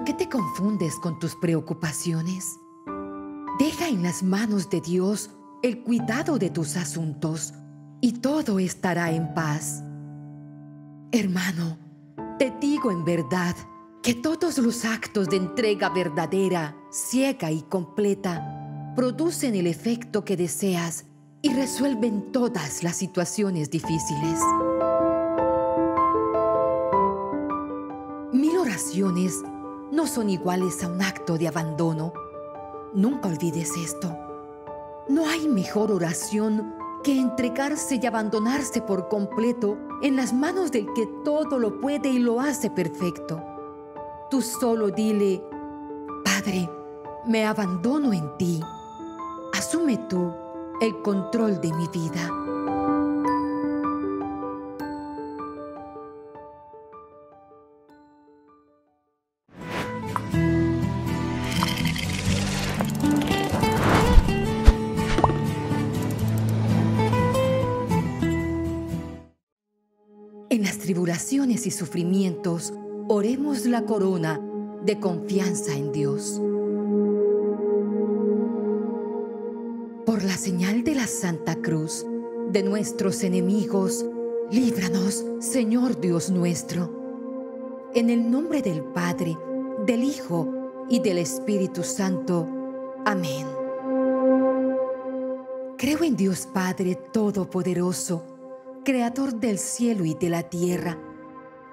¿Por qué te confundes con tus preocupaciones? Deja en las manos de Dios el cuidado de tus asuntos y todo estará en paz. Hermano, te digo en verdad que todos los actos de entrega verdadera, ciega y completa producen el efecto que deseas y resuelven todas las situaciones difíciles. Mil oraciones no son iguales a un acto de abandono. Nunca olvides esto. No hay mejor oración que entregarse y abandonarse por completo en las manos del que todo lo puede y lo hace perfecto. Tú solo dile, Padre, me abandono en ti. Asume tú el control de mi vida. Y sufrimientos, oremos la corona de confianza en Dios. Por la señal de la Santa Cruz, de nuestros enemigos, líbranos, Señor Dios nuestro. En el nombre del Padre, del Hijo y del Espíritu Santo. Amén. Creo en Dios Padre Todopoderoso Creador del cielo y de la tierra.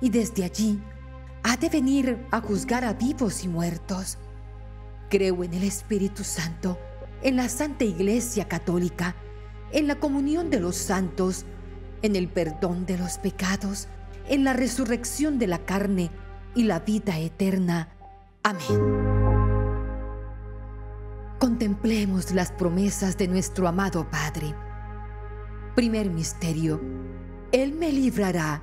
Y desde allí ha de venir a juzgar a vivos y muertos. Creo en el Espíritu Santo, en la Santa Iglesia Católica, en la comunión de los santos, en el perdón de los pecados, en la resurrección de la carne y la vida eterna. Amén. Contemplemos las promesas de nuestro amado Padre. Primer misterio. Él me librará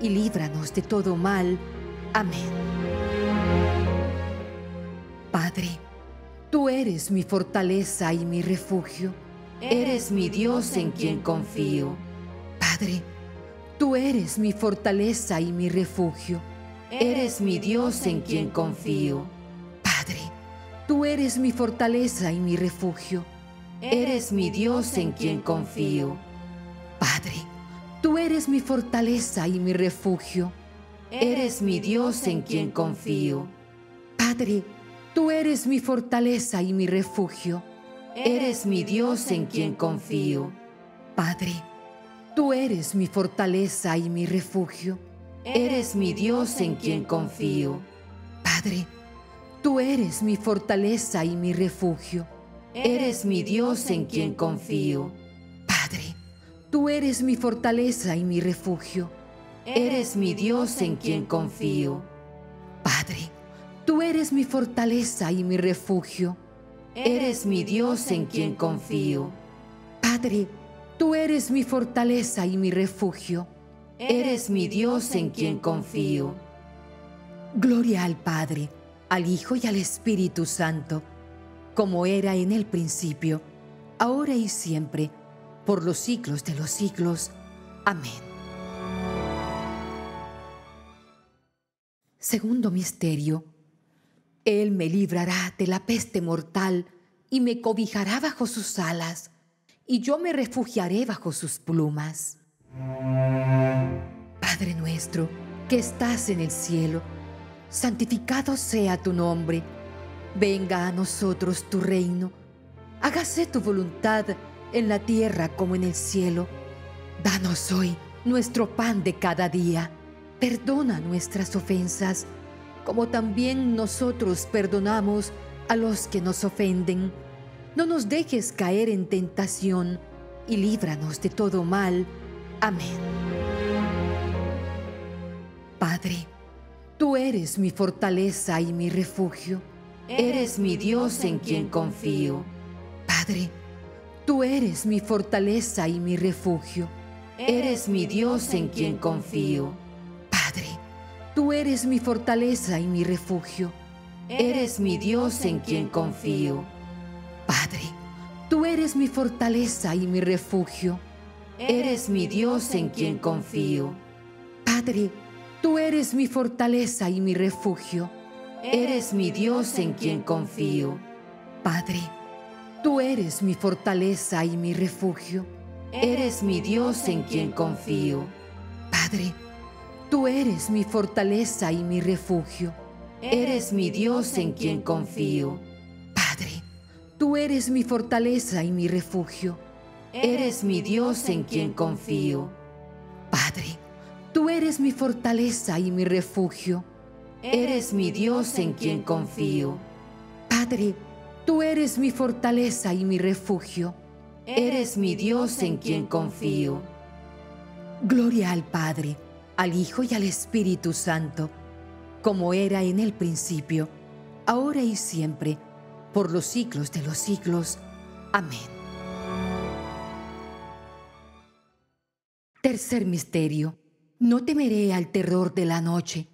y líbranos de todo mal. Amén. Padre, tú eres mi fortaleza y mi refugio. Eres mi Dios en quien confío. Padre, tú eres mi fortaleza y mi refugio. Eres mi Dios en quien confío. Padre, tú eres mi fortaleza y mi refugio. Eres mi Dios en quien confío. Padre, tú eres mi fortaleza y mi refugio. Eres mi Dios en quien confío. Padre, tú eres mi fortaleza y mi refugio. Eres mi Dios en quien confío. Padre, tú eres mi fortaleza y mi refugio. Eres mi Dios en quien confío. Padre, tú eres mi fortaleza y mi refugio. Eres mi Dios en quien confío. Tú eres mi fortaleza y mi refugio. Eres mi Dios en quien confío. Padre, tú eres mi fortaleza y mi refugio. Eres mi Dios en quien confío. Padre, tú eres mi fortaleza y mi refugio. Eres mi Dios en quien confío. Gloria al Padre, al Hijo y al Espíritu Santo, como era en el principio, ahora y siempre por los siglos de los siglos. Amén. Segundo misterio. Él me librará de la peste mortal y me cobijará bajo sus alas, y yo me refugiaré bajo sus plumas. Padre nuestro, que estás en el cielo, santificado sea tu nombre. Venga a nosotros tu reino. Hágase tu voluntad en la tierra como en el cielo. Danos hoy nuestro pan de cada día. Perdona nuestras ofensas, como también nosotros perdonamos a los que nos ofenden. No nos dejes caer en tentación y líbranos de todo mal. Amén. Padre, tú eres mi fortaleza y mi refugio. Eres mi Dios en quien confío. Padre, tú eres mi fortaleza y mi refugio. Eres mi Dios en quien confío. Padre, tú eres mi fortaleza y mi refugio. Eres mi Dios en quien confío. Padre, tú eres mi fortaleza y mi refugio. Eres mi Dios en quien confío. Padre, tú eres mi fortaleza y mi refugio. Eres mi Dios en quien confío. Padre, tú eres mi fortaleza y mi refugio. Eres mi Dios en quien confío. Padre, tú eres mi fortaleza y mi refugio. Eres mi Dios en quien confío. Padre, tú eres mi fortaleza y mi refugio. Eres mi Dios en quien confío. Padre, tú eres mi fortaleza y mi refugio. Eres mi Dios en quien confío. Padre, tú eres mi fortaleza y mi refugio. Eres mi Dios en quien confío. Gloria al Padre, al Hijo y al Espíritu Santo como era en el principio, ahora y siempre, por los siglos de los siglos. Amén. Tercer misterio. No temeré al terror de la noche,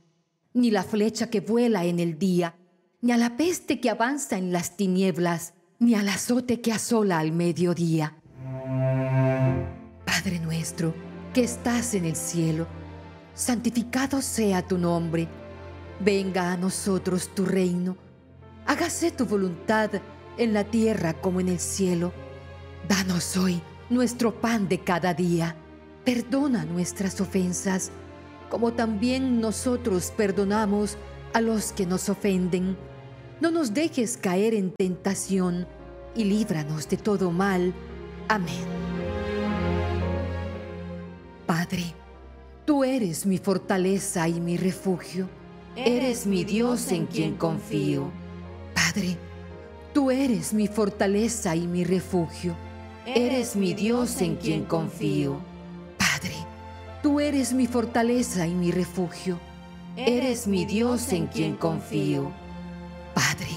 ni la flecha que vuela en el día, ni a la peste que avanza en las tinieblas, ni al azote que asola al mediodía. Padre nuestro, que estás en el cielo, santificado sea tu nombre Venga a nosotros tu reino. Hágase tu voluntad en la tierra como en el cielo. Danos hoy nuestro pan de cada día. Perdona nuestras ofensas, como también nosotros perdonamos a los que nos ofenden. No nos dejes caer en tentación y líbranos de todo mal. Amén. Padre, tú eres mi fortaleza y mi refugio. Eres mi Dios en quien confío. Padre, tú eres mi fortaleza y mi refugio. Eres mi Dios en quien confío. Padre, tú eres mi fortaleza y mi refugio. Eres mi Dios en quien confío. Padre,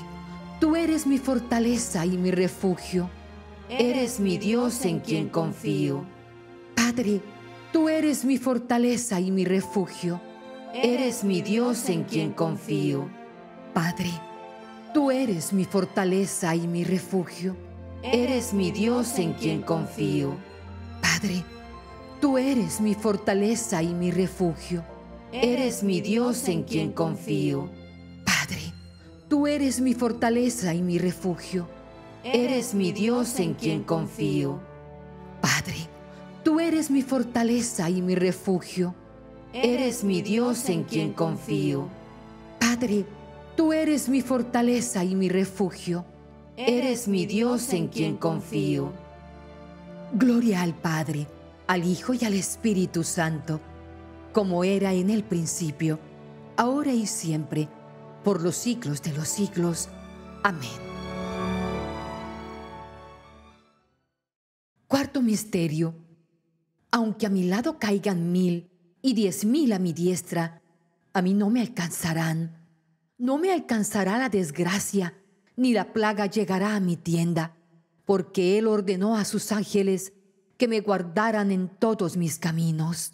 tú eres mi fortaleza y mi refugio. Eres mi Dios en quien confío. Padre, tú eres mi fortaleza y mi refugio. Eres mi Dios en quien confío. Padre, tú eres mi fortaleza y mi refugio. Eres mi Dios en quien confío. Padre, tú eres mi fortaleza y mi refugio. Eres mi Dios en quien confío. Padre, tú eres mi fortaleza y mi refugio. Eres mi Dios en quien confío. Padre, tú eres mi fortaleza y mi refugio. Eres mi Dios en quien confío. Padre, tú eres mi fortaleza y mi refugio. Eres mi Dios en quien confío. Gloria al Padre, al Hijo y al Espíritu Santo, como era en el principio, ahora y siempre, por los siglos de los siglos. Amén. Cuarto misterio. Aunque a mi lado caigan mil y diez mil a mi diestra, a mí no me alcanzarán. No me alcanzará la desgracia, ni la plaga llegará a mi tienda, porque Él ordenó a sus ángeles que me guardaran en todos mis caminos.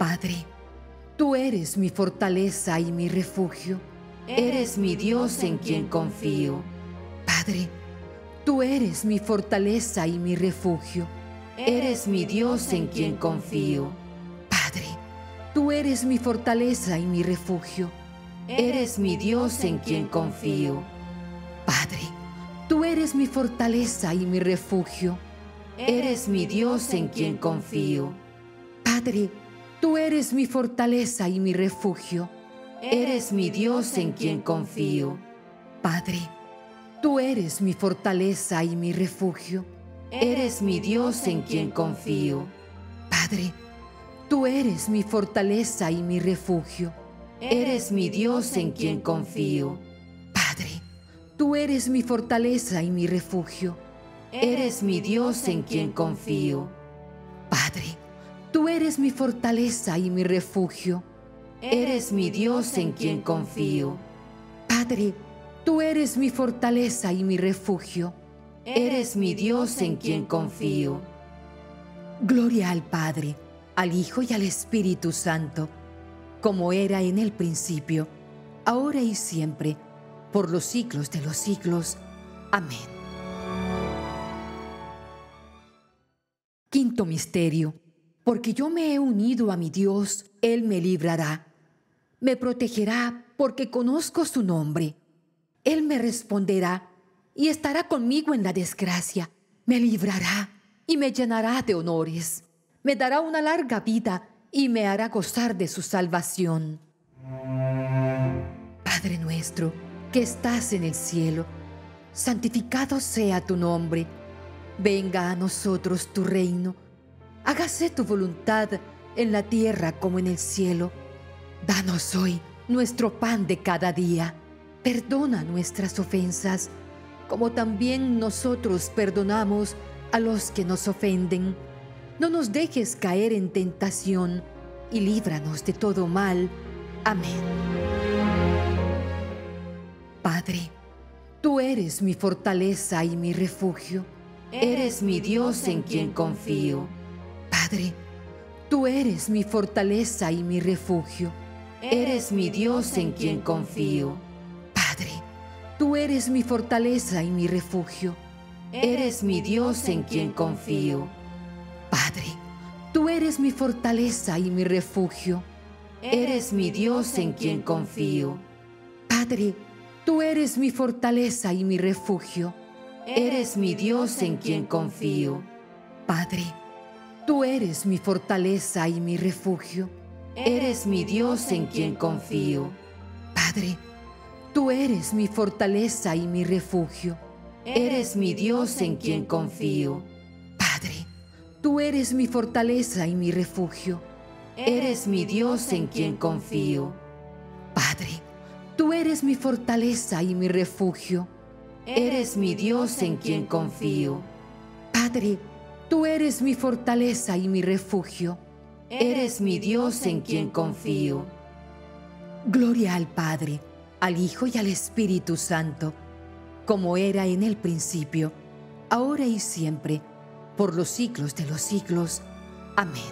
Padre, Tú eres mi fortaleza y mi refugio. Eres mi Dios en quien confío. Padre, tú eres mi fortaleza y mi refugio. Eres mi Dios en quien confío. Padre, tú eres mi fortaleza y mi refugio. Eres mi Dios en quien confío. Padre, tú eres mi fortaleza y mi refugio. Eres mi Dios en quien confío. Padre, tú eres mi fortaleza y mi refugio. Eres mi Dios en quien confío. Padre, tú eres mi fortaleza y mi refugio. Eres mi Dios en quien confío. Padre, tú eres mi fortaleza y mi refugio. Eres mi Dios en quien confío. Padre, tú eres mi fortaleza y mi refugio. Eres mi Dios en quien confío. Padre, tú eres mi fortaleza y mi refugio. Eres mi Dios en quien confío. Padre, tú eres mi fortaleza y mi refugio. Eres mi Dios en quien confío. Gloria al Padre, al Hijo y al Espíritu Santo, como era en el principio, ahora y siempre, por los siglos de los siglos. Amén. Quinto Misterio. Porque yo me he unido a mi Dios, Él me librará. Me protegerá porque conozco su nombre. Él me responderá y estará conmigo en la desgracia. Me librará y me llenará de honores. Me dará una larga vida y me hará gozar de su salvación. Padre nuestro, que estás en el cielo, santificado sea tu nombre. Venga a nosotros tu reino. Hágase tu voluntad en la tierra como en el cielo. Danos hoy nuestro pan de cada día. Perdona nuestras ofensas como también nosotros perdonamos a los que nos ofenden. No nos dejes caer en tentación y líbranos de todo mal. Amén. Padre, tú eres mi fortaleza y mi refugio. Eres mi Dios en quien confío. Padre, tú eres mi fortaleza y mi refugio. Eres mi Dios en quien confío. Padre, Tú eres mi fortaleza y mi refugio. Eres mi Dios en quien confío. Padre, tú eres mi fortaleza y mi refugio. Eres mi Dios en quien confío. Padre, tú eres mi fortaleza y mi refugio. Eres mi Dios en quien confío. Padre, tú eres mi fortaleza y mi refugio. Eres mi Dios en quien confío. Padre, Tú eres mi fortaleza y mi refugio. Eres mi Dios en quien confío. Padre, tú eres mi fortaleza y mi refugio. Eres mi Dios en quien confío. Padre, tú eres mi fortaleza y mi refugio. Eres mi Dios en quien confío. Padre, tú eres mi fortaleza y mi refugio. Eres mi Dios en quien confío. Gloria al Padre al Hijo y al Espíritu Santo, como era en el principio, ahora y siempre, por los siglos de los siglos. Amén.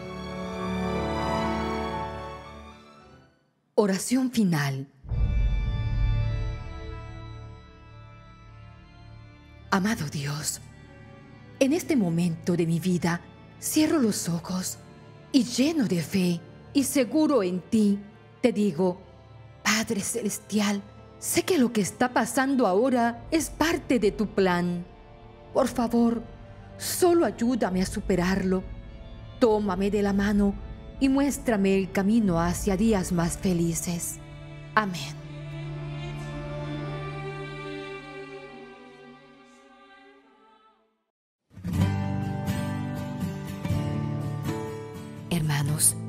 Oración final. Amado Dios, en este momento de mi vida cierro los ojos y lleno de fe y seguro en ti, te digo, Padre Celestial, sé que lo que está pasando ahora es parte de tu plan. Por favor, solo ayúdame a superarlo. Tómame de la mano y muéstrame el camino hacia días más felices. Amén.